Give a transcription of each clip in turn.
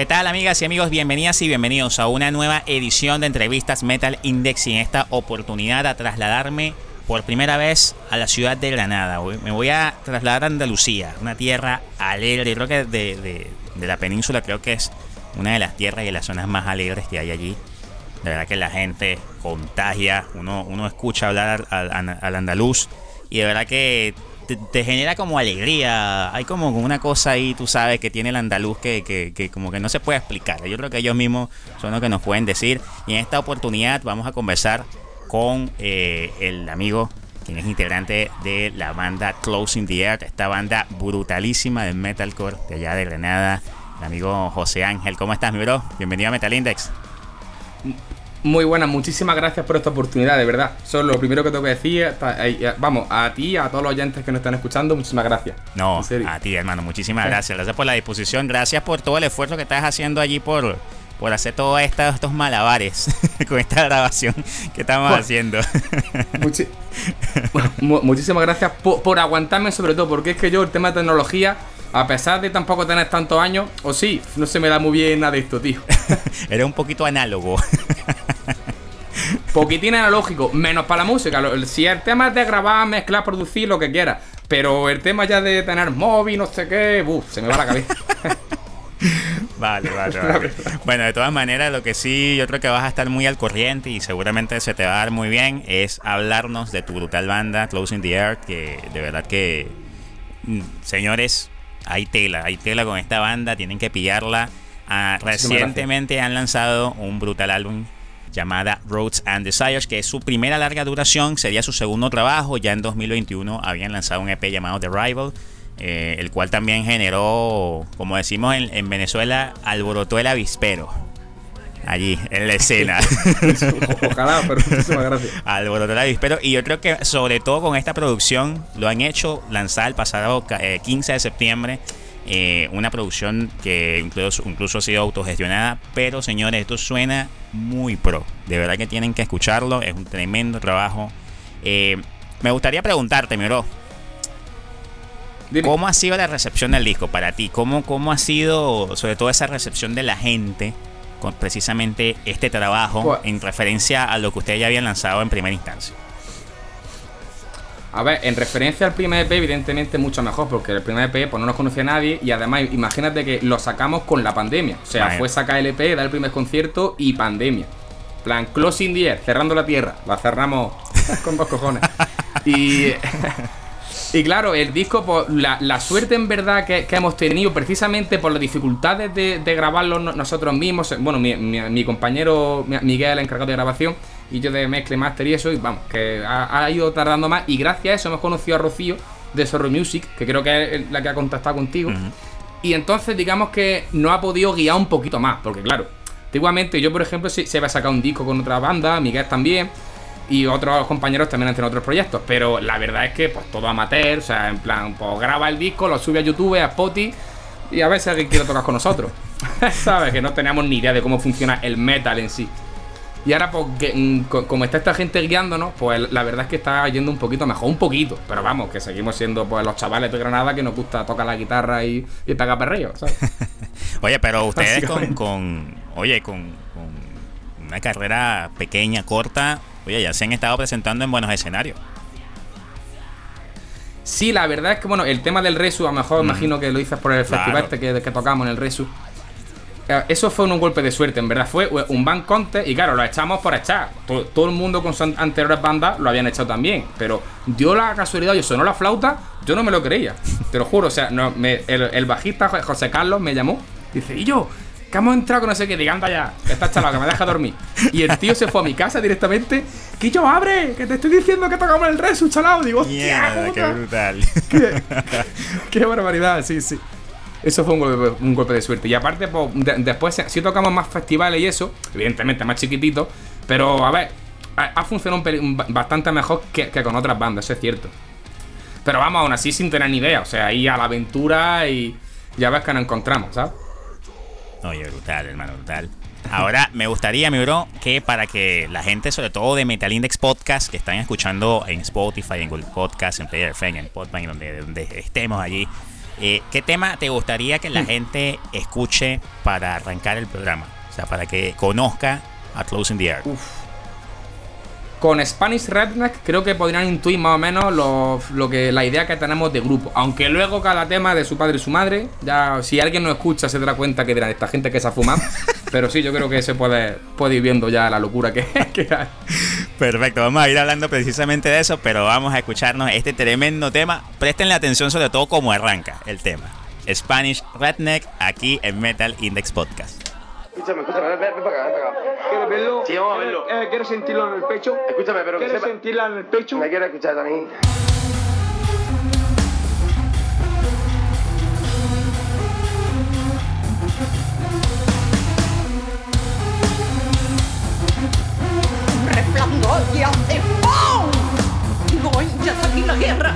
¿Qué tal amigas y amigos? Bienvenidas y bienvenidos a una nueva edición de entrevistas Metal Index y en esta oportunidad a trasladarme por primera vez a la ciudad de Granada. Me voy a trasladar a Andalucía, una tierra alegre, creo que de, la península creo que es una de las tierras y las zonas más alegres que hay allí. De verdad que la gente contagia, uno, uno escucha hablar al andaluz y de verdad que te, genera como alegría. Hay como una cosa ahí, tú sabes, que tiene el andaluz que, que, como que no se puede explicar. Yo creo que ellos mismos son los que nos pueden decir. Y en esta oportunidad vamos a conversar con eh, el amigo quien es integrante de la banda Closing the Air, esta banda brutalísima de metalcore de allá de Granada, el amigo José Ángel. ¿Cómo estás, mi bro? Bienvenido a Metal Index. Muy buenas, muchísimas gracias por esta oportunidad, de verdad. Eso es lo primero que tengo que decir. Vamos, a ti, a todos los oyentes que nos están escuchando, muchísimas gracias. No, a ti, hermano, muchísimas gracias. Gracias por la disposición, gracias por todo el esfuerzo que estás haciendo allí por, por hacer todos estos malabares con esta grabación que estamos haciendo. muchísimas gracias por, por, aguantarme, sobre todo, porque es que yo, el tema de tecnología, a pesar de tampoco tener tantos años, o sí, no se me da muy bien nada de esto, tío. Eres un poquito análogo. Poquitín analógico, menos para la música. Si el tema es de grabar, mezclar, producir, lo que quieras. Pero el tema ya de tener móvil, no sé qué, se me va la cabeza. Vale, vale, vale. Bueno, de todas maneras, lo que sí yo creo que vas a estar muy al corriente y seguramente se te va a dar muy bien es hablarnos de tu brutal banda, Closing the Earth, que de verdad que, mm, señores, hay tela, hay tela con esta banda, tienen que pillarla. Ah, recientemente han lanzado un brutal álbum llamada Roads and Desires, que es su primera larga duración, sería su segundo trabajo. Ya en 2021 habían lanzado un EP llamado The Rival, eh, el cual también generó, como decimos en, Venezuela, alborotó el avispero. Allí, en la escena. Ojalá, pero muchísimas gracias. Alborotó el avispero. Y yo creo que, sobre todo con esta producción, lo han hecho lanzar el pasado 15 eh, de septiembre eh, una producción que incluso, incluso ha sido autogestionada, pero señores, esto suena muy pro. De verdad que tienen que escucharlo, es un tremendo trabajo. Eh, me gustaría preguntarte, mi bro, ¿cómo ha sido la recepción del disco para ti? ¿Cómo, ¿Cómo ha sido, sobre todo, esa recepción de la gente con precisamente este trabajo en referencia a lo que ustedes ya habían lanzado en primera instancia? A ver, en referencia al primer EP, evidentemente mucho mejor, porque el primer EP pues, no nos conocía nadie y además imagínate que lo sacamos con la pandemia. O sea, fue sacar el EP, dar el primer concierto y pandemia. plan, closing the air, cerrando la tierra. La cerramos con dos cojones. Y, y claro, el disco, pues, la, suerte en verdad que, hemos tenido, precisamente por las dificultades de, grabarlo nosotros mismos, bueno, mi, mi compañero Miguel, el encargado de grabación, y yo de mezcle, master y eso, y vamos, que ha, ido tardando más. Y gracias a eso hemos conocido a Rocío de Sorro Music, que creo que es la que ha contactado contigo. Y entonces, digamos que no ha podido guiar un poquito más, porque claro, antiguamente yo, por ejemplo, se, se había sacado un disco con otra banda, Miguel también. Y otros compañeros también han tenido otros proyectos. Pero la verdad es que, pues todo amateur, o sea, en plan, pues graba el disco, lo sube a YouTube, a Spotify. Y a ver si alguien quiere tocar con nosotros. ¿Sabes? Que no teníamos ni idea de cómo funciona el metal en sí. Y ahora, pues, mm, como está esta gente guiándonos, pues la verdad es que está yendo un poquito mejor, un poquito. Pero vamos, que seguimos siendo pues los chavales de Granada que nos gusta tocar la guitarra y, y pegar perrillo, ¿sabes? oye, pero ustedes con, oye, con, una carrera pequeña, corta, oye, ya se han estado presentando en buenos escenarios. Sí, la verdad es que, bueno, el tema del Resu, a lo mejor imagino que lo dices por el festival este que, que tocamos en el Resu. Eso fue un golpe de suerte, en verdad. Fue un ban contest y claro, lo echamos por echar. Todo, el mundo con sus anteriores bandas lo habían echado también. Pero dio la casualidad, yo sonó la flauta, yo no me lo creía. Te lo juro, o sea, no, el, bajista José Carlos me llamó. Dice, y yo, que hemos entrado con no sé qué, diga, anda ya, está chalado, que me deja dormir. Y el tío se fue a mi casa directamente. Que yo, abre, que te estoy diciendo que tocamos el resu, chalado. Digo, hostia, qué brutal. qué barbaridad, sí, sí. Eso fue un golpe, de suerte. Y aparte, después sí tocamos más festivales y eso, evidentemente más chiquititos, pero a ver, ha, funcionado bastante mejor que, con otras bandas, eso es cierto. Pero vamos, aún así sin tener ni idea, o sea, ahí a la aventura y ya ves que nos encontramos, ¿sabes? Oye, brutal, hermano, brutal. Ahora, me gustaría, mi bro, que para que la gente, sobre todo de Metal Index Podcast, que están escuchando en Spotify, en Google Podcast, en Player FM, en Podman, donde, donde estemos allí, Eh, ¿Qué tema te gustaría que la hmm. gente escuche para arrancar el programa? O sea, para que conozca a Closing the Air. Con Spanish Redneck creo que podrían intuir más o menos lo, que la idea que tenemos de grupo. Aunque luego cada tema de su padre y su madre, ya si alguien no escucha se dará cuenta que dirán esta gente que se ha fumado. pero sí, yo creo que se puede, puede ir viendo ya la locura que, que hay. Perfecto, vamos a ir hablando precisamente de eso, pero vamos a escucharnos este tremendo tema. Prestenle atención sobre todo cómo arranca el tema. Spanish Redneck aquí en Metal Index Podcast. Escúchame, escúchame, ven, ven, para acá, ven para acá. ¿Quieres verlo? Sí, vamos a verlo. Eh, ¿Quieres sentirlo en el pecho? Escúchame, pero ¿Quieres sentirla en el pecho? Me quiero escuchar también. Resplandor y hace ¡pum! No, ya aquí la guerra.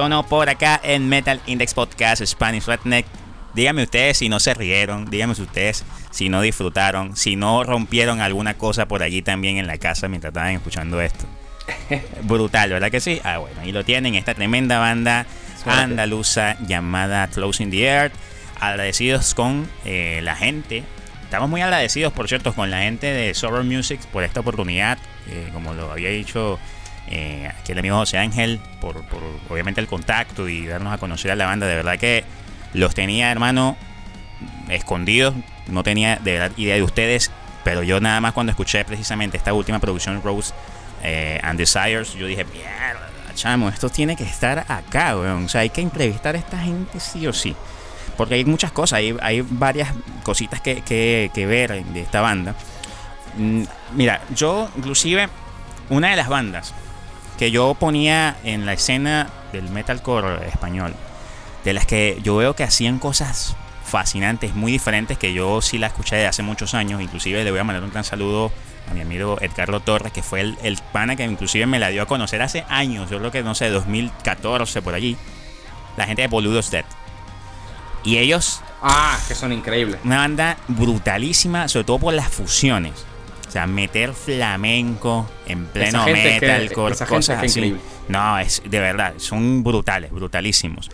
Sonó por acá en Metal Index Podcast Spanish Redneck. Díganme ustedes si no se rieron, díganme ustedes si no disfrutaron, si no rompieron alguna cosa por allí también en la casa mientras estaban escuchando esto. Brutal, ¿verdad que sí? Ah, bueno, y lo tienen, esta tremenda banda Suerte. andaluza llamada Closing the Earth. Agradecidos con eh, la gente. Estamos muy agradecidos, por cierto, con la gente de Sober Music por esta oportunidad. eh, como lo había dicho eh, aquí el amigo José Ángel, por, por obviamente el contacto y darnos a conocer a la banda. De verdad que los tenía, hermano, escondidos. No tenía de verdad idea de ustedes. Pero yo nada más cuando escuché precisamente esta última producción, Rose eh, and Desires, yo dije, mierda, chamo, esto tiene que estar acá, weón. O sea, hay que entrevistar a esta gente sí o sí. Porque hay muchas cosas, hay, varias cositas que, que- que ver de esta banda. Mm, Mira, yo inclusive, una de las bandas que yo ponía en la escena del metalcore español, de las que yo veo que hacían cosas fascinantes, muy diferentes, que yo sí la escuché de hace muchos años, inclusive le voy a mandar un gran saludo a mi amigo Edgardo Torres, que fue el, el pana que inclusive me la dio a conocer hace años, yo creo que no sé, 2014 por allí, la gente de Boludos Dead. Y ellos, Ah, que son increíbles. una banda brutalísima, sobre todo por las fusiones. O sea, meter flamenco en pleno que- gente cosas así. No, es de verdad, son brutales, brutalísimos.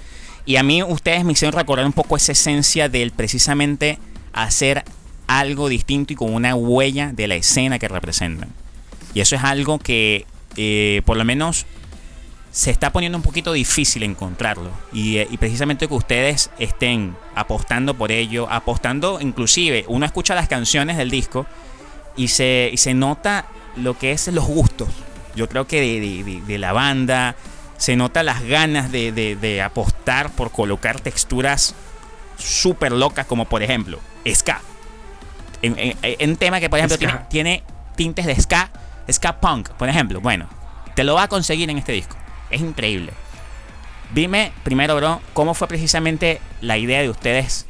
Y a mí ustedes me hicieron recordar un poco esa esencia del precisamente hacer algo distinto y con una huella de la escena que representan. Y eso es algo que eh, por lo menos se está poniendo un poquito difícil encontrarlo. Y, eh, y precisamente que ustedes estén apostando por ello, apostando inclusive, uno escucha las canciones del disco y se, y se nota lo que es los gustos. Yo creo que de, de- de- de la banda se nota las ganas de, de- apostar por colocar texturas súper locas, como por ejemplo, ska. En, en- en un tema que, por ejemplo, tiene tintes de ska, ska punk, por ejemplo. Bueno, te lo va a conseguir en este disco. Es increíble. Dime primero, bro, cómo fue precisamente la idea de ustedes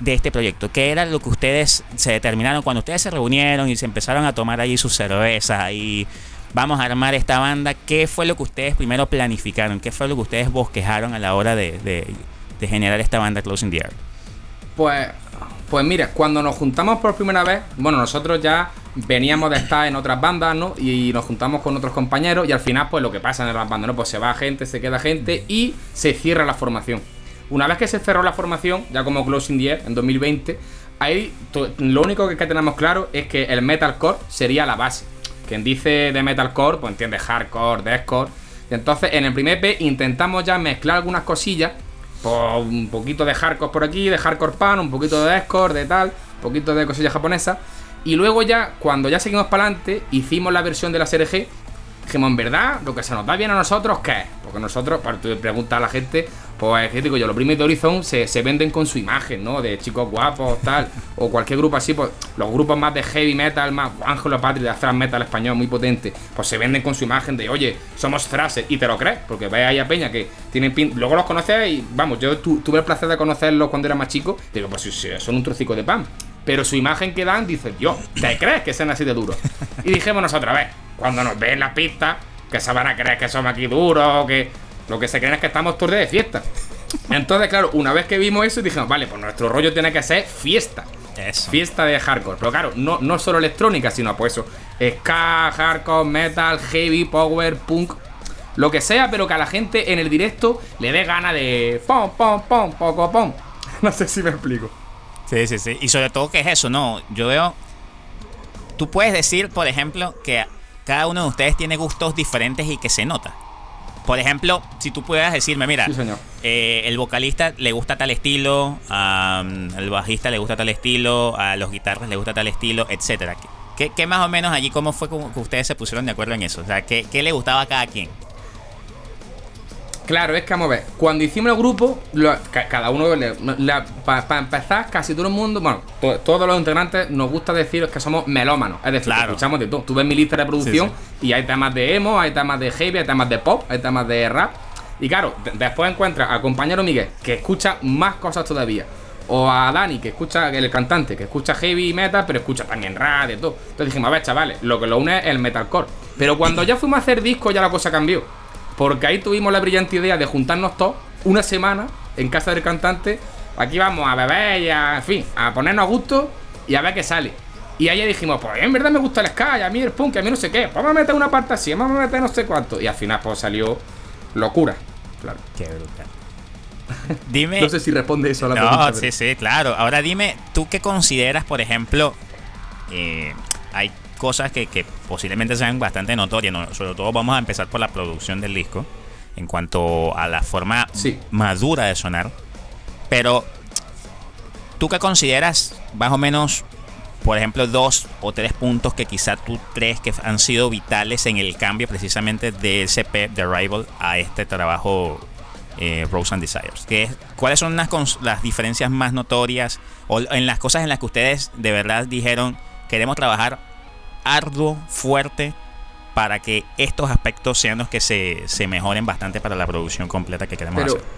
de este proyecto. ¿Qué era lo que ustedes se determinaron cuando ustedes se reunieron y se empezaron a tomar allí su cerveza y vamos a armar esta banda? ¿Qué fue lo que ustedes primero planificaron? ¿Qué fue lo que ustedes bosquejaron a la hora de, de- generar esta banda Closing the Earth? Pues, pues mira, cuando nos juntamos por primera vez, bueno, nosotros ya veníamos de estar en otras bandas, ¿no? Y nos juntamos con otros compañeros y al final, pues lo que pasa en las bandas, ¿no? Pues se va gente, se queda gente y se cierra la formación. Una vez que se cerró la formación, ya como Closing the Air, en 2020, ahí lo único que, tenemos claro es que el metalcore sería la base. Quien dice de metalcore, pues entiende hardcore, deathcore. Y entonces en el primer EP intentamos ya mezclar algunas cosillas pues un poquito de hardcore por aquí, de hardcore pan, un poquito de deathcore, de tal, un poquito de cosillas japonesas. Y luego ya, cuando ya seguimos para adelante, hicimos la versión de la SRG. Dijimos, en verdad, lo que se nos da bien a nosotros, ¿qué es? Porque nosotros, para tú preguntar a la gente, pues, ¿qué digo yo? Los primeros de Horizon se, se venden con su imagen, ¿no? De chicos guapos, tal. o cualquier grupo así, pues, los grupos más de heavy metal, más Ángelo Patri, de thrash metal español muy potente, pues se venden con su imagen de, oye, somos thrasher, y te lo crees, porque ves ahí a Peña que tienen pin... Luego los conoces y, vamos, yo tu- tuve el placer de conocerlos cuando era más chico, digo, pues sí, son un trocico de pan. Pero su imagen que dan, dice, yo, ¿te crees que sean así de duros? Y dijimos nosotros, a ver, cuando nos ven las pistas, que se van a creer que somos aquí duros, que lo que se creen es que estamos todos de fiesta. Entonces, claro, una vez que vimos eso, dijimos, vale, pues nuestro rollo tiene que ser fiesta. Eso. Fiesta de hardcore. Pero claro, no, no solo electrónica, sino pues eso. Ska, hardcore, metal, heavy, power, punk. Lo que sea, pero que a la gente en el directo le dé gana de pom, pom, pom, poco, pom. No sé si me explico. Sí, sí, sí. Y sobre todo que es eso, ¿no? Yo veo... Tú puedes decir, por ejemplo, que cada uno de ustedes tiene gustos diferentes y que se nota. Por ejemplo, si tú pudieras decirme, mira, Sí, eh, el vocalista le gusta tal estilo, el bajista le gusta tal estilo, a los guitarras le gusta tal estilo, etcétera. ¿Qué, qué más o menos allí, cómo fue que ustedes se pusieron de acuerdo en eso? O sea, ¿qué, qué le gustaba a cada quien? Claro, es que vamos a ver. Cuando hicimos el grupo, lo- ca- cada uno, para empezar, casi todo el mundo, bueno, to- todos los integrantes nos gusta decir que somos melómanos. Es decir, que escuchamos de todo. Tú ves mi lista de producción y hay temas de emo, hay temas de heavy, hay temas de pop, hay temas de rap. Y claro, de- después encuentras al compañero Miguel, que escucha más cosas todavía. O a Dani, que escucha, el cantante, que escucha heavy metal, pero escucha también rap, de todo. Entonces dijimos, a ver, chavales, lo que lo une es el metalcore. Pero cuando ya fuimos a hacer disco, ya la cosa cambió. Porque ahí tuvimos la brillante idea de juntarnos todos una semana en casa del cantante. Aquí vamos a beber y a, en fin, a ponernos a gusto y a ver qué sale. Y ahí dijimos, pues en verdad me gusta el Sky, a mí el punk, a mí no sé qué. Pues vamos a meter una parte así, vamos a meter no sé cuánto. Y al final pues salió locura. Claro. Qué brutal. Dime. no sé si responde eso a la no, pregunta. sí, sí, claro. Ahora dime, ¿tú qué consideras, por ejemplo, eh, hay cosas que, que, posiblemente sean bastante notorias, ¿no? sobre todo vamos a empezar por la producción del disco, en cuanto a la forma sí. madura de sonar, pero ¿tú qué consideras más o menos, por ejemplo, dos o tres puntos que quizá tú crees que han sido vitales en el cambio precisamente de CP de Rival a este trabajo eh, Rose and Desires. ¿Qué, ¿Cuáles son las, las, diferencias más notorias o en las cosas en las que ustedes de verdad dijeron queremos trabajar arduo, fuerte, para que estos aspectos sean los que se, se mejoren bastante para la producción completa que queremos pero, hacer?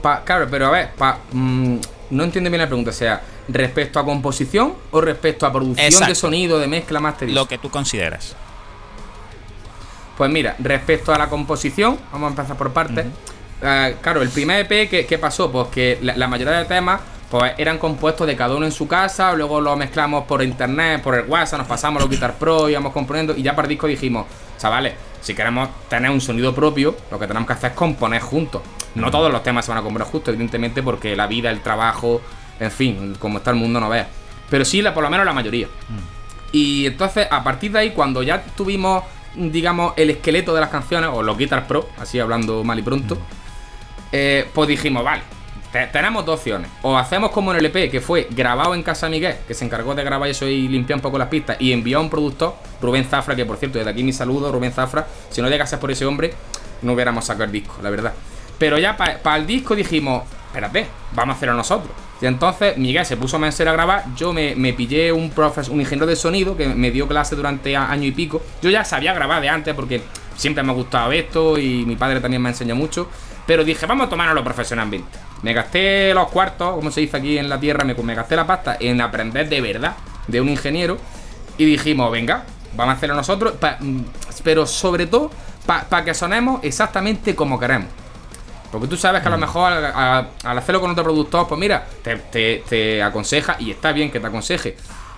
Pa, claro, pero a ver, pa, mmm, no entiendo bien la pregunta. O sea, ¿respecto a composición o respecto a producción Exacto. de sonido, de mezcla, masterización? Lo que tú consideras. Pues mira, respecto a la composición, vamos a empezar por partes. Uh -huh. uh, claro, el primer EP, ¿qué, qué pasó? Pues que la, la, mayoría de temas pues eran compuestos de cada uno en su casa, luego lo mezclamos por internet, por el WhatsApp, nos pasamos los Guitar Pro, íbamos componiendo y ya para el disco dijimos, chavales, si queremos tener un sonido propio, lo que tenemos que hacer es componer juntos. No todos los temas se van a componer juntos, evidentemente, porque la vida, el trabajo, en fin, como está el mundo no vea. Pero sí, por lo menos la mayoría. Mm. Y entonces, a partir de ahí, cuando ya tuvimos digamos, el esqueleto de las canciones, o los Guitar Pro, así hablando mal y pronto, mm. eh, pues dijimos, vale, te tenemos dos opciones. O hacemos como en el EP, que fue grabado en Casa Miguel, que se encargó de grabar eso y limpiar un poco las pistas, y envió a un productor, Rubén Zafra, que por cierto, desde aquí mi saludo, Rubén Zafra, si no llegase por ese hombre, no hubiéramos sacado el disco, la verdad. Pero ya para pa el disco dijimos, espérate, vamos a hacerlo nosotros. Y entonces Miguel se puso a menser a grabar, yo me, me pillé un profesor, un ingeniero de sonido que me dio clase durante año y pico. Yo ya sabía grabar de antes porque siempre me ha gustado esto y mi padre también me enseñó mucho. Pero dije, vamos a tomárnoslo profesionalmente. Me gasté los cuartos, como se dice aquí en la tierra, me, me gasté la pasta en aprender de verdad de un ingeniero. Y dijimos, venga, vamos a hacerlo nosotros, pa, pero sobre todo para pa que sonemos exactamente como queremos. Porque tú sabes que a lo mejor al, hacerlo con otro productor, pues mira, te, te, te, aconseja y está bien que te aconseje.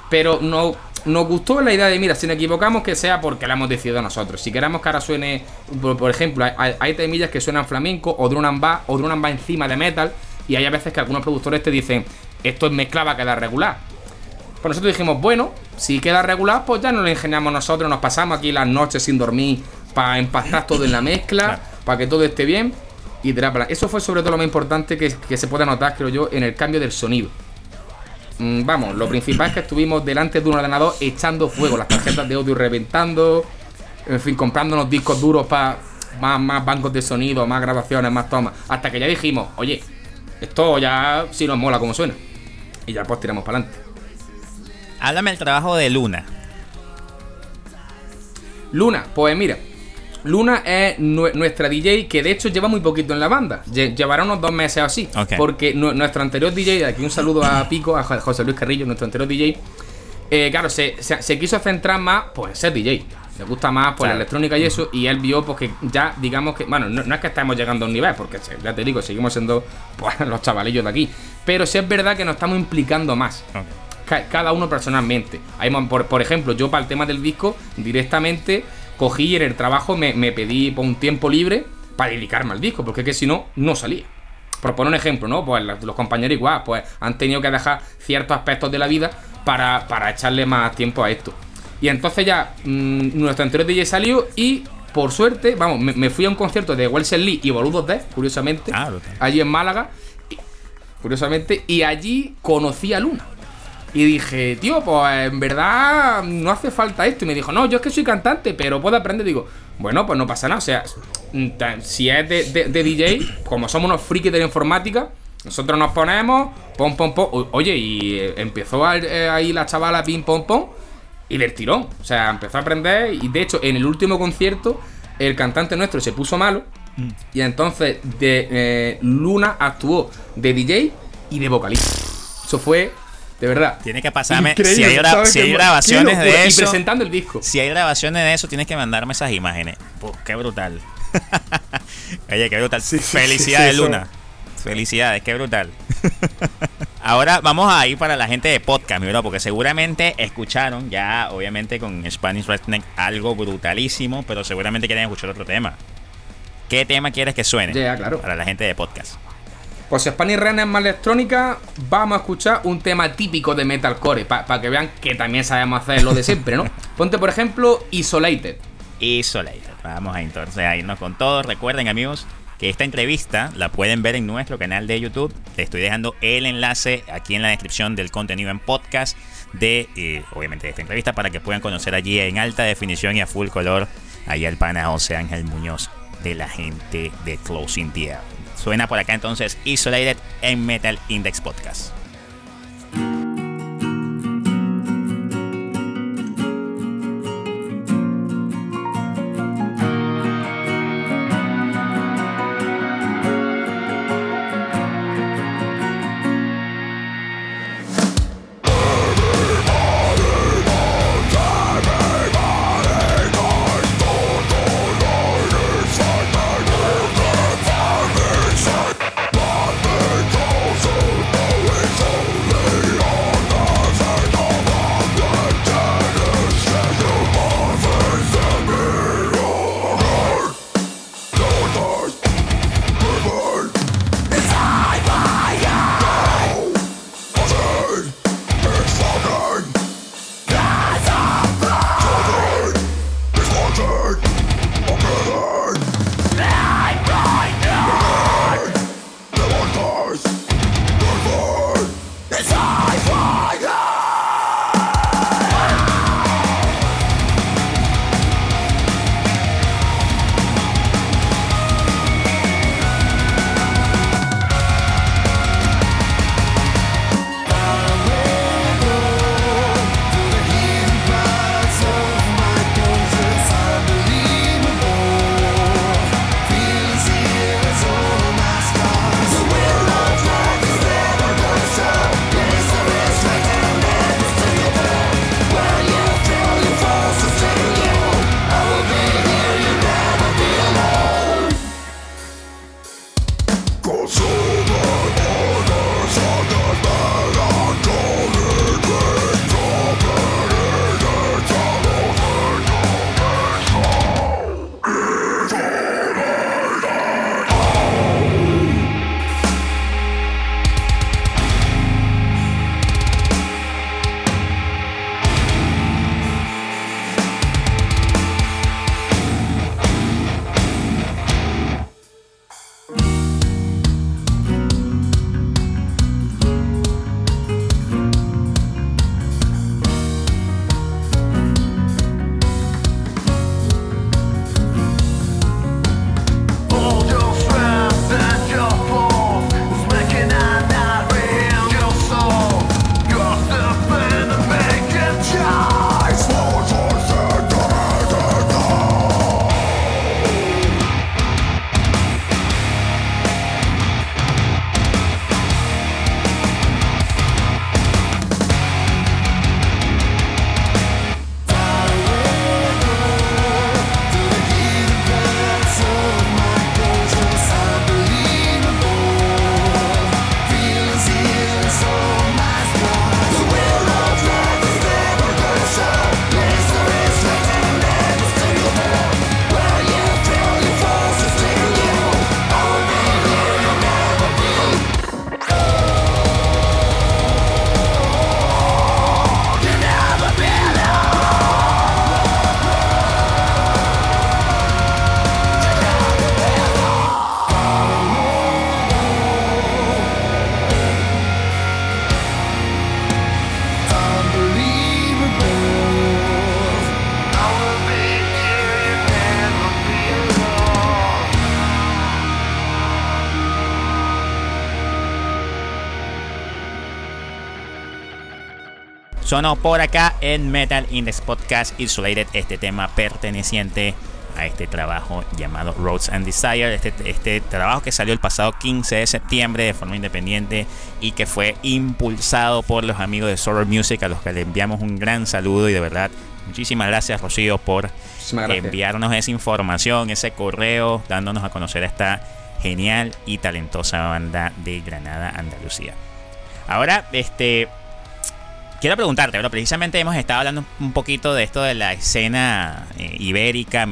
Pero no, nos gustó la idea de, mira, si nos equivocamos, que sea porque la hemos decidido nosotros. Si queremos que ahora suene, por, por ejemplo, hay, hay, temillas que suenan flamenco o drum bass o drum bass encima de metal. Y hay a veces que algunos productores te dicen, esto es mezcla, va a quedar regular. Pues nosotros dijimos, bueno, si queda regular, pues ya nos lo ingeniamos nosotros, nos pasamos aquí las noches sin dormir para empastar todo en la mezcla, claro. para que todo esté bien y. Eso fue sobre todo lo más importante que, que, se puede notar, creo yo, en el cambio del sonido. Mm, vamos, lo principal es que estuvimos delante de un ordenador echando fuego, las tarjetas de audio reventando, en fin, comprándonos discos duros para más, más bancos de sonido, más grabaciones, más tomas. Hasta que ya dijimos, oye, esto ya sí nos mola como suena. Y ya pues tiramos para adelante. Háblame el trabajo de Luna. Luna, pues mira, Luna es nuestra DJ que de hecho lleva muy poquito en la banda. Llevará unos dos meses así. Okay. Porque nuestro anterior DJ, aquí un saludo a Pico, a José Luis Carrillo, nuestro anterior DJ. Eh, claro, se, se, se, quiso centrar más pues, en ser DJ. Le gusta más pues, claro. la electrónica y eso. Y él vio pues, que ya, digamos que. Bueno, no, no, es que estamos llegando a un nivel, porque ya te digo, seguimos siendo pues, los chavalillos de aquí. Pero sí es verdad que nos estamos implicando más. Okay. Cada uno personalmente. Hay, por, por ejemplo, yo para el tema del disco, directamente cogí y en el trabajo me, me pedí por un tiempo libre para dedicarme al disco, porque es que si no, no salía. Por poner un ejemplo, ¿no? Pues los compañeros igual, pues han tenido que dejar ciertos aspectos de la vida para, para echarle más tiempo a esto. Y entonces ya mmm, nuestro anterior DJ salió y por suerte, vamos, me, me fui a un concierto de Wilson Lee y Boludos D, curiosamente, ah, allí en Málaga, y, curiosamente, y allí conocí a Luna. Y dije, tío, pues en verdad no hace falta esto. Y me dijo, no, yo es que soy cantante, pero puedo aprender. Digo, bueno, pues no pasa nada. O sea, si es de, de, de DJ, como somos unos frikis de la informática, nosotros nos ponemos, pom, pom, pom. Oye, y eh, empezó ahí la chavala pim, pom, pom. Y del tirón. O sea, empezó a aprender. Y de hecho, en el último concierto, el cantante nuestro se puso malo. Mm. Y entonces, de eh, Luna actuó de DJ y de vocalista. Eso fue De verdad. Tienes que pasarme. Increíble, Si hay, grabaciones de locura. Y eso. presentando el disco. Si hay grabaciones de eso, tienes que mandarme esas imágenes. Pues, qué brutal. Oye, qué brutal. Sí, Felicidades, sí, eso. Luna. Felicidades, qué brutal. Ahora vamos a ir para la gente de podcast, mi bro, porque seguramente escucharon ya, obviamente, con Spanish Redneck algo brutalísimo, pero seguramente quieren escuchar otro tema. ¿Qué tema quieres que suene? Ya, claro. Para la gente de podcast. Pues Spanish Ren es más electrónica, vamos a escuchar un tema típico de metalcore, para que vean que también sabemos hacer lo de siempre, ¿no? Ponte, por ejemplo, Isolated. Isolated. Vamos a entonces a irnos con todo. Recuerden, amigos, que esta entrevista la pueden ver en nuestro canal de YouTube. Les estoy dejando el enlace aquí en la descripción del contenido en podcast de, eh, obviamente, de esta entrevista para que puedan conocer allí en alta definición y a full color ahí al pana José Ángel Muñoz de la gente de Closing the Air. Suena por acá entonces Isolated en Metal Index Podcast. Sonó por acá en Metal Index Podcast Isolated este tema perteneciente a este trabajo llamado Roads and Desire. Este, este trabajo que salió el pasado 15 de septiembre de forma independiente y que fue impulsado por los amigos de Sorrow Music, a los que le enviamos un gran saludo y de verdad muchísimas gracias Rocío por enviarnos esa información, ese correo, dándonos a conocer esta genial y talentosa banda de Granada, Andalucía. Ahora, este, quiero preguntarte, pero precisamente hemos estado hablando un poquito de esto de la escena eh, ibérica.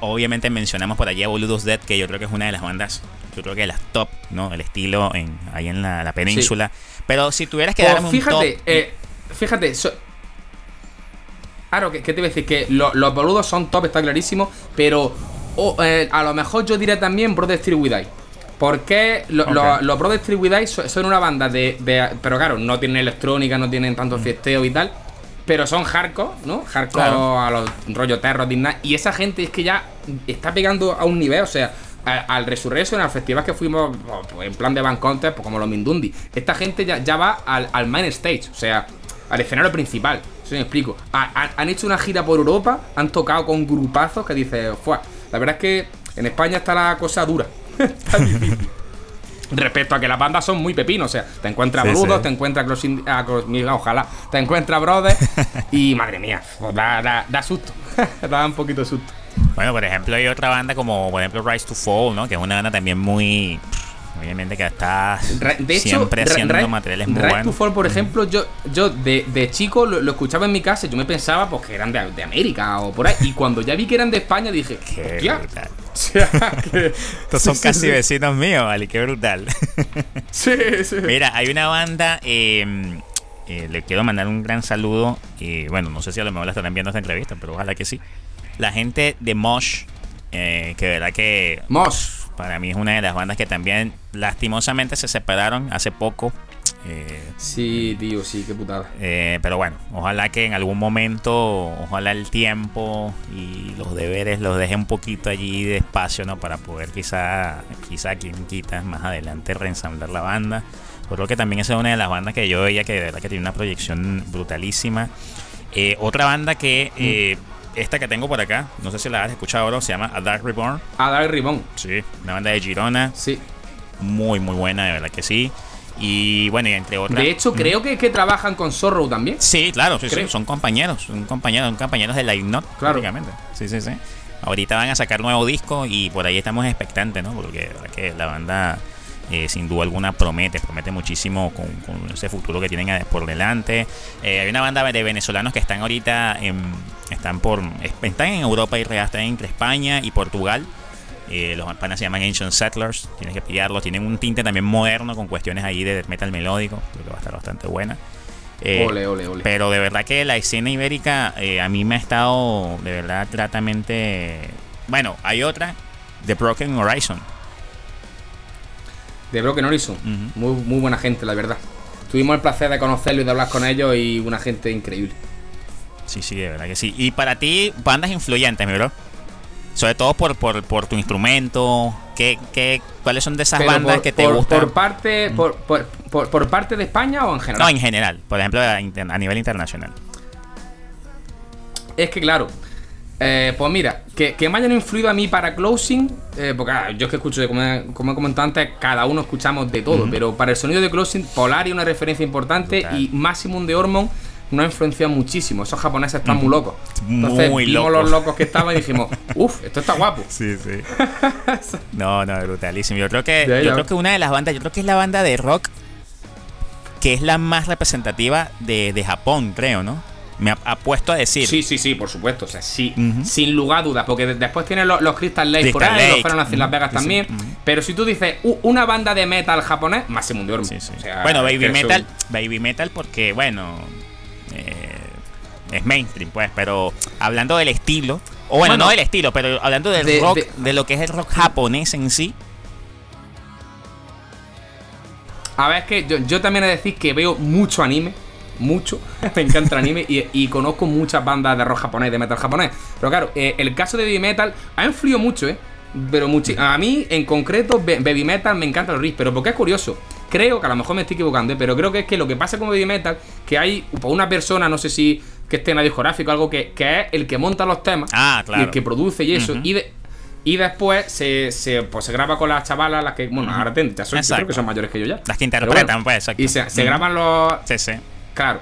obviamente mencionamos por allí a Boludos Dead, que yo creo que es una de las bandas, yo creo que de las top, ¿no? El estilo en, ahí en la, península. Pero si tuvieras que darme fíjate, un top. Eh, fíjate, claro, ¿qué, te voy a decir? Que los boludos son top, está clarísimo, pero eh, a lo mejor yo diría también Brother Street With porque los Brothers son una banda de, Pero claro, no tienen electrónica, no tienen tanto mm. fiesteo y tal. Pero son hardcore, ¿no? Hardcore a los rollo terror, Y esa gente es que ya está pegando a un nivel, o sea, al, Resurrection, al festival que fuimos pues, en plan de Van Contest, pues como los Mindundi. Esta gente ya, ya va al, main stage, o sea, al escenario principal. Si me explico. han hecho una gira por Europa, han tocado con grupazos que dice, fue. La verdad es que en España está la cosa dura. está difícil. Respecto a que las bandas son muy pepinos, o sea, te encuentras Brudos, te encuentras ojalá, te encuentras Brothers y madre mía, pues da, da, susto, da un poquito de susto. Bueno, por ejemplo, hay otra banda como, por ejemplo, Rise to Fall, ¿no? Que es una banda también muy Obviamente que está siempre haciendo materiales muy buenos. to Fall, por ejemplo, yo, yo de, chico lo, escuchaba en mi casa. Yo me pensaba pues que eran de, América o por ahí. Y cuando ya vi que eran de España, dije, qué brutal. Estos son casi vecinos míos, vale, qué brutal. sí, sí. Mira, hay una banda. Em, eh, le quiero mandar un gran saludo. Y bueno, no sé si a lo mejor la estarán viendo esta entrevista, pero ojalá que sí. La gente de Mosh, eh, que verdad que. Mosh para mí es una de las bandas que también lastimosamente se separaron hace poco. Eh, sí, tío, sí, qué putada. Eh, pero bueno, ojalá que en algún momento, ojalá el tiempo y los deberes los deje un poquito allí de espacio, ¿no? Para poder quizá, quizá quien quita más adelante reensamblar la banda. Creo que también esa es una de las bandas que yo veía que de verdad que tiene una proyección brutalísima. Eh, otra banda que mm esta que tengo por acá, no sé si la has escuchado ahora, se llama A Dark Reborn. A Dark Reborn. Sí, una banda de Girona. Sí. Muy, muy buena, de verdad que sí. Y bueno, y entre otras. De hecho, creo que, que trabajan con Zorro también. Sí, claro, sí, sí, son compañeros, son compañeros, son compañeros de la Ignot, claro. Sí, sí, sí. Ahorita van a sacar nuevo disco y por ahí estamos expectantes, ¿no? Porque que la banda eh, sin duda alguna promete, promete muchísimo con, ese futuro que tienen por delante. Eh, hay una banda de venezolanos que están ahorita en, están por están en Europa y están entre España y Portugal. Eh, los panas se llaman Ancient Settlers, tienes que pillarlos. Tienen un tinte también moderno con cuestiones ahí de metal melódico, creo que va a estar bastante buena. ole, ole, ole. Pero de verdad que la escena ibérica a mí me ha estado de verdad gratamente. Bueno, hay otra, The Broken Horizon de Broken Horizon. muy, muy buena gente, la verdad. Tuvimos el placer de conocerlo y de hablar con ellos y una gente increíble. Sí, sí, de verdad que sí. Y para ti, bandas influyentes, mi bro. Sobre todo por, por, tu instrumento. ¿Qué, qué, cuáles son de esas bandas que te gustan? Por parte, por, por, parte de España o en general? No, en general. Por ejemplo, a nivel internacional. Es que, claro, eh, pues mira, que, que, me hayan influido a mí para closing, eh, porque ah, yo es que escucho, como, como he comentado antes, cada uno escuchamos de todo, pero para el sonido de closing, Polari una referencia importante y Maximum de Hormone nos ha influenciado muchísimo. Esos japoneses están muy locos. Entonces muy vimos los locos que estaban y dijimos, uff, esto está guapo. Sí, sí. no, no, brutalísimo. Yo creo que, yo creo que una de las bandas, yo creo que es la banda de rock que es la más representativa de, de Japón, creo, ¿no? me ha, puesto a decir. Sí, sí, sí, por supuesto. O sea, sí, sin lugar a dudas. Porque después tienen los, Crystal Lake por ahí, los fueron a Las Vegas también. Pero si tú dices una banda de metal japonés, más Mundo sí, sí. Bueno, Baby Metal, Baby Metal, porque, bueno, es mainstream, pues. Pero hablando del estilo, o bueno, no del estilo, pero hablando del rock, de, lo que es el rock japonés en sí. A ver, es que yo, yo también he de decir que veo mucho anime mucho. me encanta el anime y, conozco muchas bandas de rock japonés, de metal japonés. Pero claro, eh, el caso de Baby Metal ha influido mucho, ¿eh? Pero mucho. A mí, en concreto, Baby Metal me encanta el riff. Pero porque es curioso. Creo que a lo mejor me estoy equivocando, ¿eh? pero creo que es que lo que pasa con Baby Metal, que hay pues, una persona, no sé si que esté en la discográfica, algo que, que es el que monta los temas Ah, y claro. el que produce y eso. Y, de- y después se, se, pues, se graba con las chavalas, las que, bueno, ahora ten- ya son, yo creo que son mayores que yo ya. Las que interpretan, pues, exacto. Y se, graban los. Sí, sí. Claro.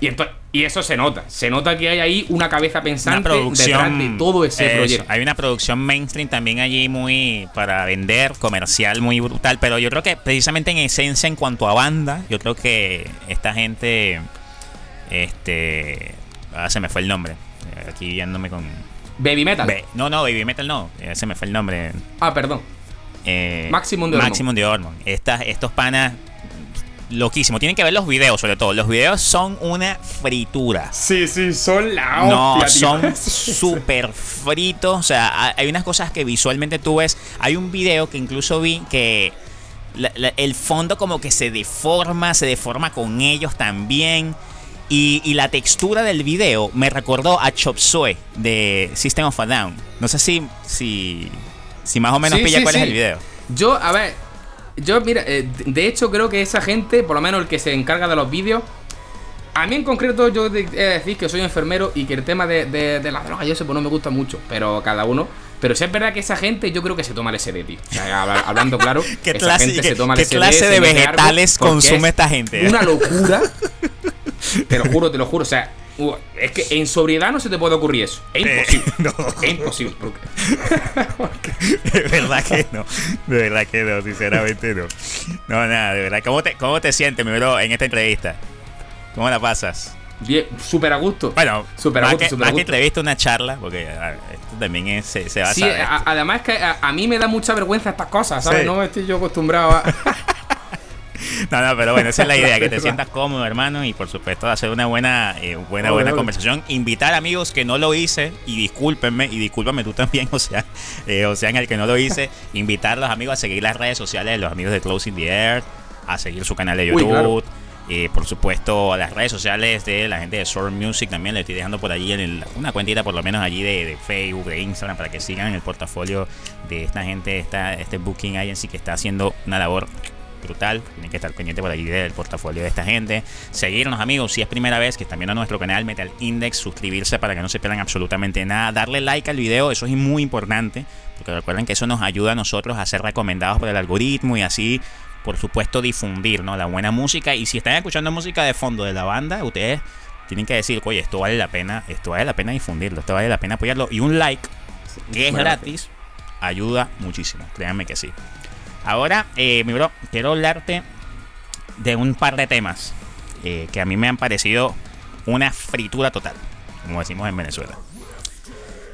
Y, entonces, y eso se nota. Se nota que hay ahí una cabeza Una pensante producción. detrás de todo ese eso, proyecto. Hay una producción mainstream también allí muy para vender, comercial muy brutal. Pero yo creo que precisamente en esencia, en cuanto a banda, yo creo que esta gente. Este. Ah, se me fue el nombre. Aquí viéndome con. Baby Metal. Be- no, no, Baby Metal no. eh, Se me fue el nombre. Ah, perdón. Eh, Maximum de Hormone. Maximum de Hormone. Estas, estos panas. Loquísimo. Tienen que ver los videos, sobre todo. Los videos son una fritura. Sí, sí, son la No, son súper fritos. O sea, ha- hay unas cosas que visualmente tú ves. Hay un video que incluso vi que la- la- el fondo como que se deforma, se deforma con ellos también. Y, y la textura del video me recordó a Chop Suey de System of a Down. No sé si, si, si más o menos Sí, pilla sí, cuál es sí. el video. Yo, a ver, yo, mira, eh, de- hecho creo que esa gente, por lo menos el que se encarga de los vídeos, a mí en concreto yo he de decir que soy enfermero y que el tema de, de, de la droga y eso pues no me gusta mucho, pero cada uno... Pero sí es verdad que esa gente yo creo que se toma el SD, tío. O sea, habla- hablando claro, ¿Qué esa clase- gente qué- se toma el qué SD, clase se de vegetales consume es esta gente? Una locura. te lo juro, te lo juro. O sea, es que en sobriedad no se te puede ocurrir eso. Es Eh, imposible. no. Es imposible. De verdad que no. De verdad que no, sinceramente no. No, nada, de verdad. ¿Cómo te, cómo te sientes, mi bro, en esta entrevista? ¿Cómo la pasas? Bien, súper a gusto. Bueno, Súper a gusto, que, a más que entrevista, una charla, porque a ver, esto también es- se, se va a Sí, saber. a- además es que a, a mí me da mucha vergüenza estas cosas, ¿sabes? Sí. No estoy yo acostumbrado a. No, no, pero bueno, esa es la idea, que te sientas cómodo, hermano, y por supuesto hacer una buena, eh, buena, buena conversación. Invitar amigos que no lo hice, y discúlpenme, y discúlpame tú también, o sea, eh, o sea, en el que no lo hice, invitar a los amigos a seguir las redes sociales de los amigos de Closing the Air, a seguir su canal de Uy, YouTube. claro. eh, por supuesto, a las redes sociales de la gente de Sword Music también le estoy dejando por allí en el- una cuentita, por lo menos allí de, de Facebook, de Instagram, para que sigan el portafolio de esta gente, esta, este Booking Agency que está haciendo una labor brutal. Tienen que estar pendientes por allí del portafolio de esta gente. Seguirnos, amigos, si es primera vez que están viendo nuestro canal Metal Index, suscribirse para que no se pierdan absolutamente nada. Darle like al video, eso es muy importante. Porque recuerden que eso nos ayuda a nosotros a ser recomendados por el algoritmo y así, por supuesto, difundir ¿no? la buena música. Y si están escuchando música de fondo de la banda, ustedes tienen que decir, oye, esto vale la pena, esto vale la pena difundirlo, esto vale la pena apoyarlo. Y un like, que es gratis, ayuda muchísimo. Créanme que sí. Ahora, eh, mi bro, quiero hablarte de un par de temas eh, que a mí me han parecido una fritura total, como decimos en Venezuela.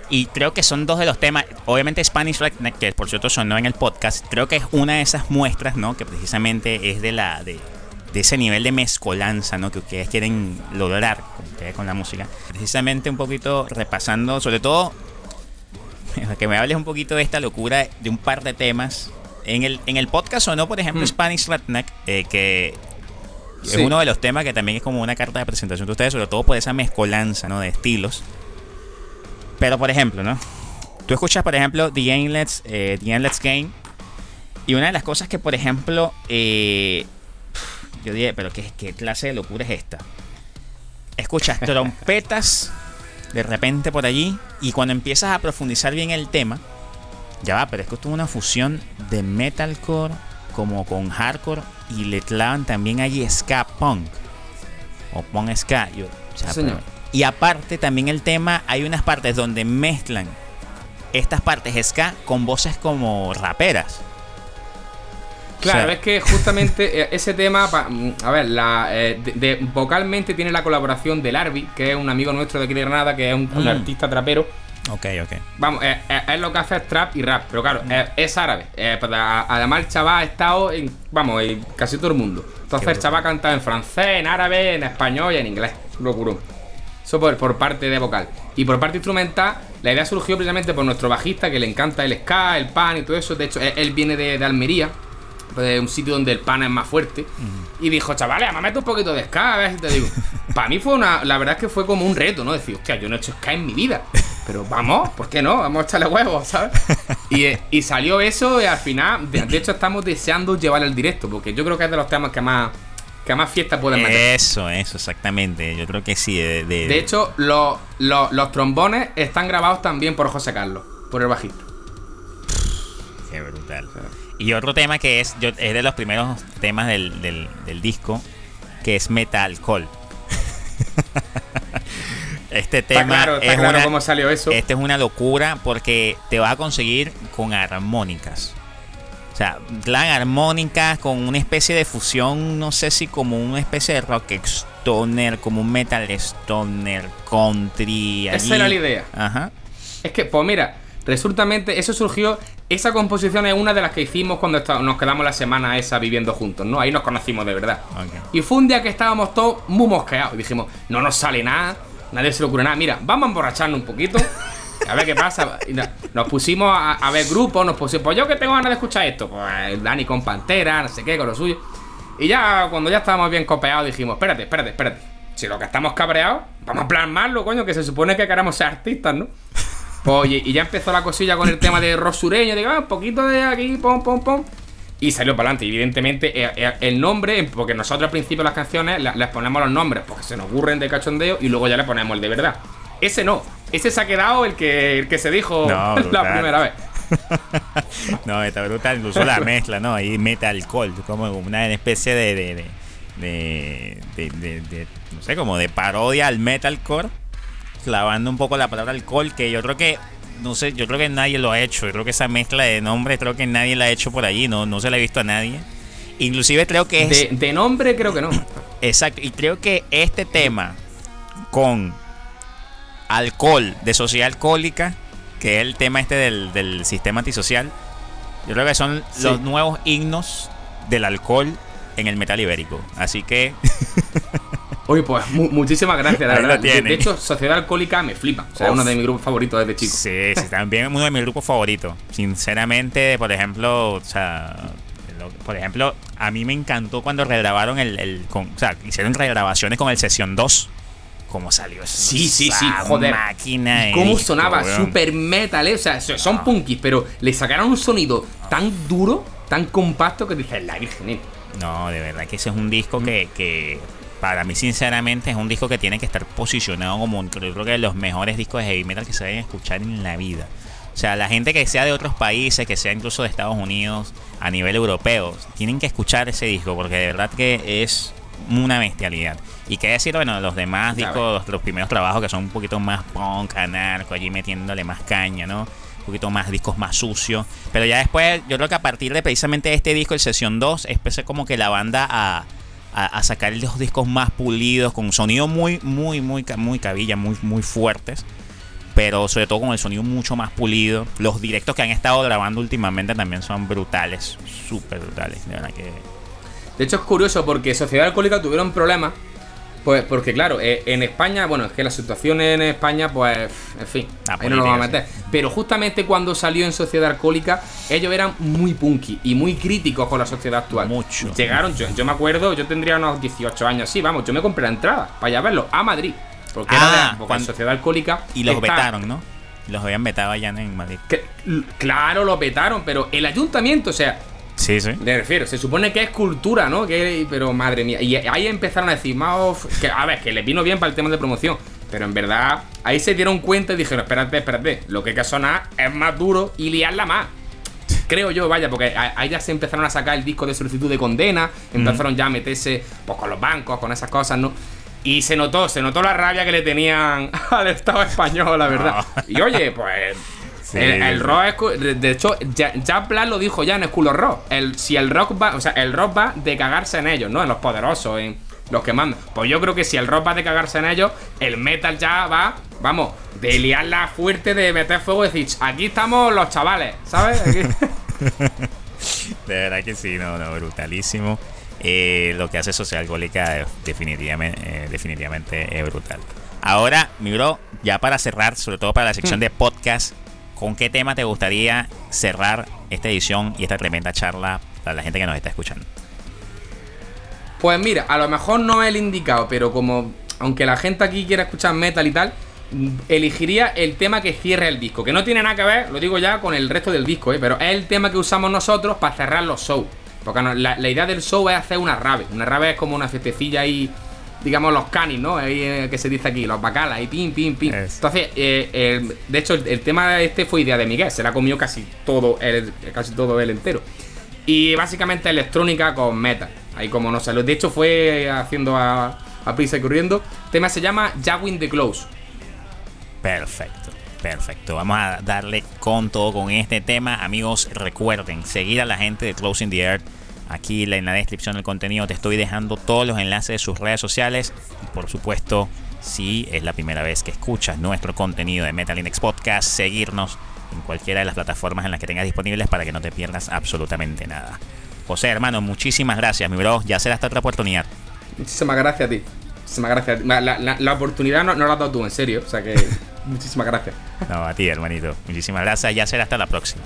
Y creo que son dos de los temas. Obviamente Spanish Redneck, que por cierto sonó en el podcast, creo que es una de esas muestras, ¿no? Que precisamente es de la de, ese nivel de mezcolanza, ¿no? Que ustedes quieren lograr con la música. Precisamente un poquito repasando, sobre todo, que me hables un poquito de esta locura de un par de temas. En el, en el podcast sonó, por ejemplo, Hmm. Spanish Redneck, eh, que es Sí. uno de los temas que también es como una carta de presentación de ustedes, sobre todo por esa mezcolanza, ¿no? De estilos. Pero, por ejemplo, ¿no? Tú escuchas, por ejemplo, The Endless, eh, The Endless Game. Y una de las cosas que, por ejemplo, eh, yo dije, pero ¿qué, ¿qué clase de locura es esta? Escuchas trompetas de repente por allí. Y cuando empiezas a profundizar bien el tema, ya va, pero es que esto es una fusión de metalcore como con hardcore. Y le clavan también allí ska punk. O punk ska. Yo, o sea, Sí, señor. pero- y aparte también el tema, hay unas partes donde mezclan estas partes ska con voces como raperas. Claro, O sea- es que justamente eh, ese tema, a ver, la, eh, de, de- vocalmente tiene la colaboración del Arby, que es un amigo nuestro de aquí de Granada, que es un, un Mm. artista trapero. Ok, ok. Vamos, eh, eh, es lo que hace es trap y rap, pero claro, eh, es árabe. Eh, pues, además, el chaval ha estado en, vamos, en casi todo el mundo. Entonces, el chaval ha cantado en francés, en árabe, en español y en inglés. Locurón. Eso por, por parte de vocal. Y por parte instrumental, la idea surgió precisamente por nuestro bajista, que le encanta el ska, el pan y todo eso. De hecho, él, él viene de, de Almería, de un sitio donde el pan es más fuerte. Y dijo, chavales, me meto un poquito de ska, a ver si te digo. Para mí fue una. La verdad es que fue como un reto, ¿no? Decir, hostia, yo no he hecho ska en mi vida. Pero vamos, ¿por qué no? Vamos a echarle huevos, ¿sabes? Y, eh, y salió eso y al final, de, de hecho, estamos deseando llevar el directo, porque yo creo que es de los temas que más que más fiesta pueden meter. Eso, eso, exactamente. Yo creo que sí. De, de- De hecho, los, los, los trombones están grabados también por José Carlos, por el bajista. Qué brutal. Y otro tema que es, yo, es de los primeros temas del, del, del disco, que es Metalcore. este Está tema claro, está es claro una, cómo salió eso. Este es una locura porque te va a conseguir con armónicas. O sea, plan armónicas con una especie de fusión, no sé si como una especie de rock stoner, como un metal stoner, country. Esa allí. era la idea. Ajá. Es que, pues mira, resultamente eso surgió. Esa composición es una de las que hicimos cuando está- nos quedamos la semana esa viviendo juntos, ¿no? Ahí nos conocimos de verdad. Y fue un día que estábamos todos muy mosqueados. Y dijimos, no nos sale nada, nadie se le ocurre nada. Mira, vamos a emborracharnos un poquito. A ver qué pasa. Nos pusimos a, ver grupos, nos pusimos. Pues yo que tengo ganas de escuchar esto. Pues Dani con Pantera, no sé qué, con lo suyo. Y ya cuando ya estábamos bien copeados dijimos, espérate, espérate, espérate. Si lo que estamos cabreados, vamos a plasmarlo, coño, que se supone que queremos ser artistas, ¿no? Pues, y, y ya empezó la cosilla con el tema de rock sureño, digo, ah, un poquito de aquí, pom, pom, pom. Y salió para adelante. Y evidentemente, eh, eh, el nombre, porque nosotros al principio las canciones les ponemos los nombres porque se nos ocurren de cachondeo y luego ya le ponemos el de verdad. Ese no. Ese se ha quedado el que, el que se dijo No, la primera vez. no, está brutal, incluso la mezcla, ¿no? Ahí metalcore, como una especie de de, de, de, de- de- de- no sé, como de parodia al metalcore, clavando un poco la palabra alcohol, que yo creo que, no sé, yo creo que nadie lo ha hecho, yo creo que esa mezcla de nombres, creo que nadie la ha hecho por allí, no, no se la he visto a nadie. Inclusive creo que es... De, de nombre creo que no. Exacto, y creo que este tema con alcohol de sociedad alcohólica, que es el tema este del, del sistema antisocial, yo creo que son Sí. los nuevos himnos del alcohol en el metal ibérico. Así que Oye, pues mu- muchísimas gracias, la Ahí verdad. De, hecho, Sociedad Alcohólica me flipa. O sea, es uno de mis grupos favoritos desde chico. sí, sí, también uno de mis grupos favoritos. Sinceramente, por ejemplo, o sea, lo- por ejemplo, a mí me encantó cuando regrabaron el, el con- o sea, hicieron regrabaciones con el Sesión 2. ¿Cómo salió eso? Sí, sí, sí, joder. Máquina ¿Cómo disco, sonaba? weón. Super metal, ¿eh? O sea, so- son punkis, pero le sacaron un sonido tan duro, tan compacto que dices, la virgen. eh". No, de verdad que ese es un disco que, que para mí sinceramente es un disco que tiene que estar posicionado como un- creo que de los mejores discos de heavy metal que se deben escuchar en la vida. O sea, la gente que sea de otros países, que sea incluso de Estados Unidos, a nivel europeo, tienen que escuchar ese disco porque de verdad que es una bestialidad. Y qué decir, bueno, los demás discos, los, los primeros trabajos que son un poquito más punk, anarco, allí metiéndole más caña, ¿no? Un poquito más discos más sucios. Pero ya después, yo creo que a partir de precisamente este disco, el Sesión 2, empecé como que la banda a, a, sacar los discos más pulidos, con sonido muy, muy, muy, muy cabilla, muy, muy fuertes. Pero sobre todo con el sonido mucho más pulido. Los directos que han estado grabando últimamente también son brutales, súper brutales. De verdad que. De hecho, es curioso porque Sociedad Alcohólica tuvieron problemas. Pues porque, claro, eh, en España, bueno, es que la situación en España, pues, en fin, La ahí no lo vamos a meter. Pero justamente cuando salió en Sociedad Alcohólica, ellos eran muy punky y muy críticos con la sociedad actual. Mucho. Llegaron, yo, yo me acuerdo, yo tendría unos 18 años, sí, vamos, yo me compré la entrada para ir a verlo a Madrid. Porque Ah, era de, porque en Sociedad Alcohólica. Y los está- vetaron, ¿no? Los habían vetado allá en Madrid. que- claro, los vetaron, pero el ayuntamiento, o sea, Sí, sí. me refiero, se supone que es cultura, ¿no? Que, pero madre mía. Y ahí empezaron a decir, "Mao, que, a ver, que les vino bien para el tema de promoción. Pero en verdad, ahí se dieron cuenta y dijeron, espérate, espérate, lo que hay que sonar es más duro y liarla más. Creo yo, vaya, porque ahí ya se empezaron a sacar el disco de solicitud de condena, empezaron ya a meterse pues, con los bancos, con esas cosas, ¿no? Y se notó, se notó la rabia que le tenían al Estado español, la verdad. Y oye, pues Sí, el, el rock es de hecho, ya, ya Black lo dijo ya en School of Rock. El, si el rock va, o sea, el rock va de cagarse en ellos, ¿no? En los poderosos, en los que mandan. Pues yo creo que si el rock va de cagarse en ellos, el metal ya va, vamos, de liarla fuerte, de meter fuego y decir, aquí estamos los chavales, ¿sabes? Aquí- De verdad que sí, no, no, brutalísimo. Eh, lo que hace Social Alcohólica eh, definitivamente, eh, definitivamente es brutal. Ahora, mi bro, ya para cerrar, sobre todo para la sección de podcast, ¿con qué tema te gustaría cerrar esta edición y esta tremenda charla para la gente que nos está escuchando? Pues mira, a lo mejor no es el indicado, pero como, aunque la gente aquí quiera escuchar metal y tal, elegiría el tema que cierre el disco, que no tiene nada que ver, lo digo ya, con el resto del disco, ¿eh? pero es el tema que usamos nosotros para cerrar los shows. Porque la, la, idea del show es hacer una rave. Una rave es como una fiestecilla ahí, digamos, los canis, ¿no? Ahí eh, que se dice aquí, los bacalas, y pim, pim, pim. Es. Entonces, eh, el, de hecho, el, el, tema este fue idea de Miguel, se la comió casi todo él, casi todo él entero. Y básicamente electrónica con metal. Ahí como no salió. De hecho, fue haciendo a, a prisa y corriendo. El tema se llama Jaguin the Close. Perfecto. Perfecto, vamos a darle con todo con este tema. Amigos, recuerden seguir a la gente de Closing the Earth. Aquí en la descripción del contenido te estoy dejando todos los enlaces de sus redes sociales. Y por supuesto, si es la primera vez que escuchas nuestro contenido de Metal Index Podcast, seguirnos en cualquiera de las plataformas en las que tengas disponibles para que no te pierdas absolutamente nada. José, hermano, muchísimas gracias, mi bro. Ya será hasta otra oportunidad. Muchísimas gracias a ti. Muchísimas gracias. La, la, la oportunidad no, no, la has dado tú, en serio. O sea que muchísimas gracias. No, a ti, hermanito. Muchísimas gracias. Ya será hasta la próxima.